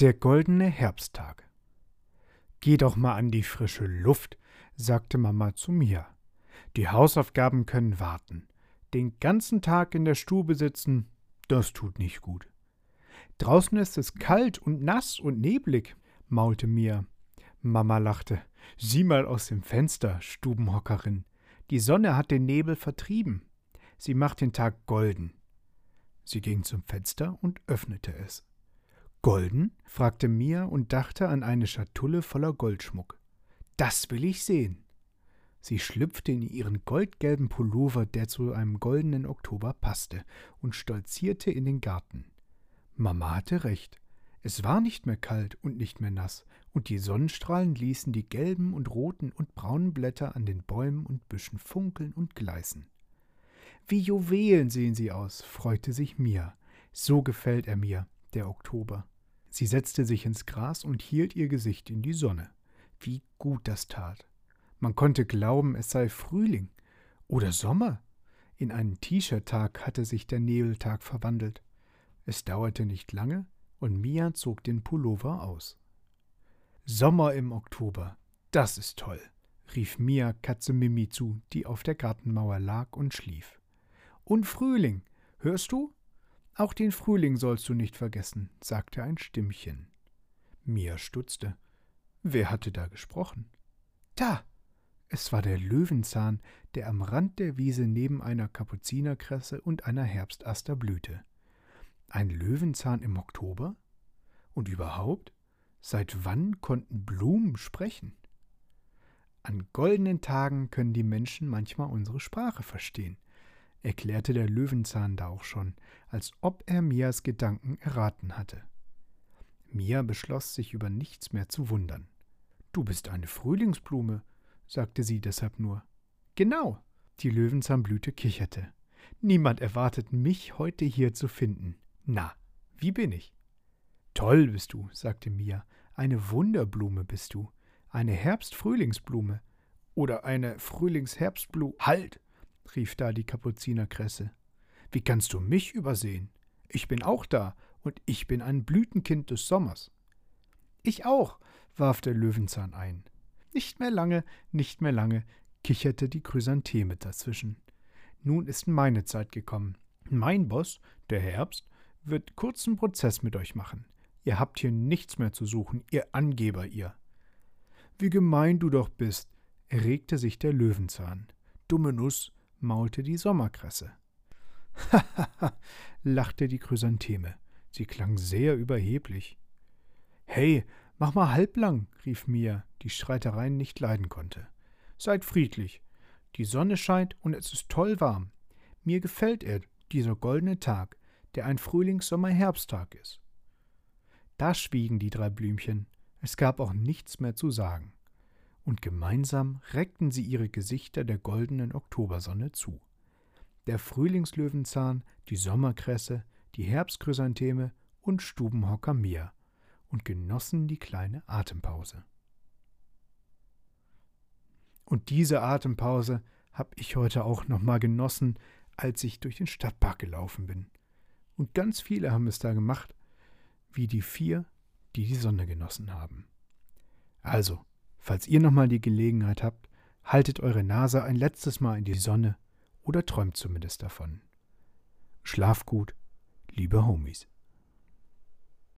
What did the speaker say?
Der goldene Herbsttag. Geh doch mal an die frische Luft, sagte Mama zu mir. Die Hausaufgaben können warten. Den ganzen Tag in der Stube sitzen, das tut nicht gut. Draußen ist es kalt und nass und neblig, maulte Mia. Mama lachte. Sieh mal aus dem Fenster, Stubenhockerin. Die Sonne hat den Nebel vertrieben. Sie macht den Tag golden. Sie ging zum Fenster und öffnete es. Golden? fragte Mia und dachte an eine Schatulle voller Goldschmuck. Das will ich sehen. Sie schlüpfte in ihren goldgelben Pullover, der zu einem goldenen Oktober passte, und stolzierte in den Garten. Mama hatte recht. Es war nicht mehr kalt und nicht mehr nass, und die Sonnenstrahlen ließen die gelben und roten und braunen Blätter an den Bäumen und Büschen funkeln und gleißen. Wie Juwelen sehen sie aus, freute sich Mia. So gefällt er mir, der Oktober. Sie setzte sich ins Gras und hielt ihr Gesicht in die Sonne. Wie gut das tat. Man konnte glauben, es sei Frühling oder Sommer. In einen T-Shirt-Tag hatte sich der Nebeltag verwandelt. Es dauerte nicht lange, und Mia zog den Pullover aus. Sommer im Oktober, das ist toll, rief Mia Katze Mimi zu, die auf der Gartenmauer lag und schlief. Und Frühling, hörst du? Auch den Frühling sollst du nicht vergessen, sagte ein Stimmchen. Mia stutzte. Wer hatte da gesprochen? Da! Es war der Löwenzahn, der am Rand der Wiese neben einer Kapuzinerkresse und einer Herbstaster blühte. Ein Löwenzahn im Oktober? Und überhaupt? Seit wann konnten Blumen sprechen? An goldenen Tagen können die Menschen manchmal unsere Sprache verstehen, erklärte der Löwenzahn da auch schon, als ob er Mias Gedanken erraten hatte. Mia beschloss, sich über nichts mehr zu wundern. Du bist eine Frühlingsblume, sagte sie deshalb nur. Genau, die Löwenzahnblüte kicherte. Niemand erwartet mich heute hier zu finden. Na, wie bin ich? Toll bist du, sagte Mia. Eine Wunderblume bist du. Eine Herbst-Frühlingsblume. Oder eine Frühlings-Herbstblume. Halt! Rief da die Kapuzinerkresse. Wie kannst du mich übersehen? Ich bin auch da, und ich bin ein Blütenkind des Sommers. Ich auch, warf der Löwenzahn ein. Nicht mehr lange, nicht mehr lange, kicherte die Chrysantheme dazwischen. Nun ist meine Zeit gekommen. Mein Boss, der Herbst, wird kurzen Prozess mit euch machen. Ihr habt hier nichts mehr zu suchen, ihr Angeber, ihr. Wie gemein du doch bist, erregte sich der Löwenzahn. Dumme Nuss, maulte die Sommerkresse. Hahaha, lachte die Chrysantheme. Sie klang sehr überheblich. Hey, mach mal halblang, rief Mia, die Streitereien nicht leiden konnte. Seid friedlich. Die Sonne scheint und es ist toll warm. Mir gefällt er, dieser goldene Tag der ein Frühlings-Sommer-Herbsttag ist. Da schwiegen die drei Blümchen, es gab auch nichts mehr zu sagen, und gemeinsam reckten sie ihre Gesichter der goldenen Oktobersonne zu. Der Frühlingslöwenzahn, die Sommerkresse, die Herbstchrysantheme und Stubenhocker Mir und genossen die kleine Atempause. Und diese Atempause hab ich heute auch noch mal genossen, als ich durch den Stadtpark gelaufen bin. Und ganz viele haben es da gemacht, wie die vier, die die Sonne genossen haben. Also, falls ihr nochmal die Gelegenheit habt, haltet eure Nase ein letztes Mal in die Sonne oder träumt zumindest davon. Schlaf gut, liebe Homies.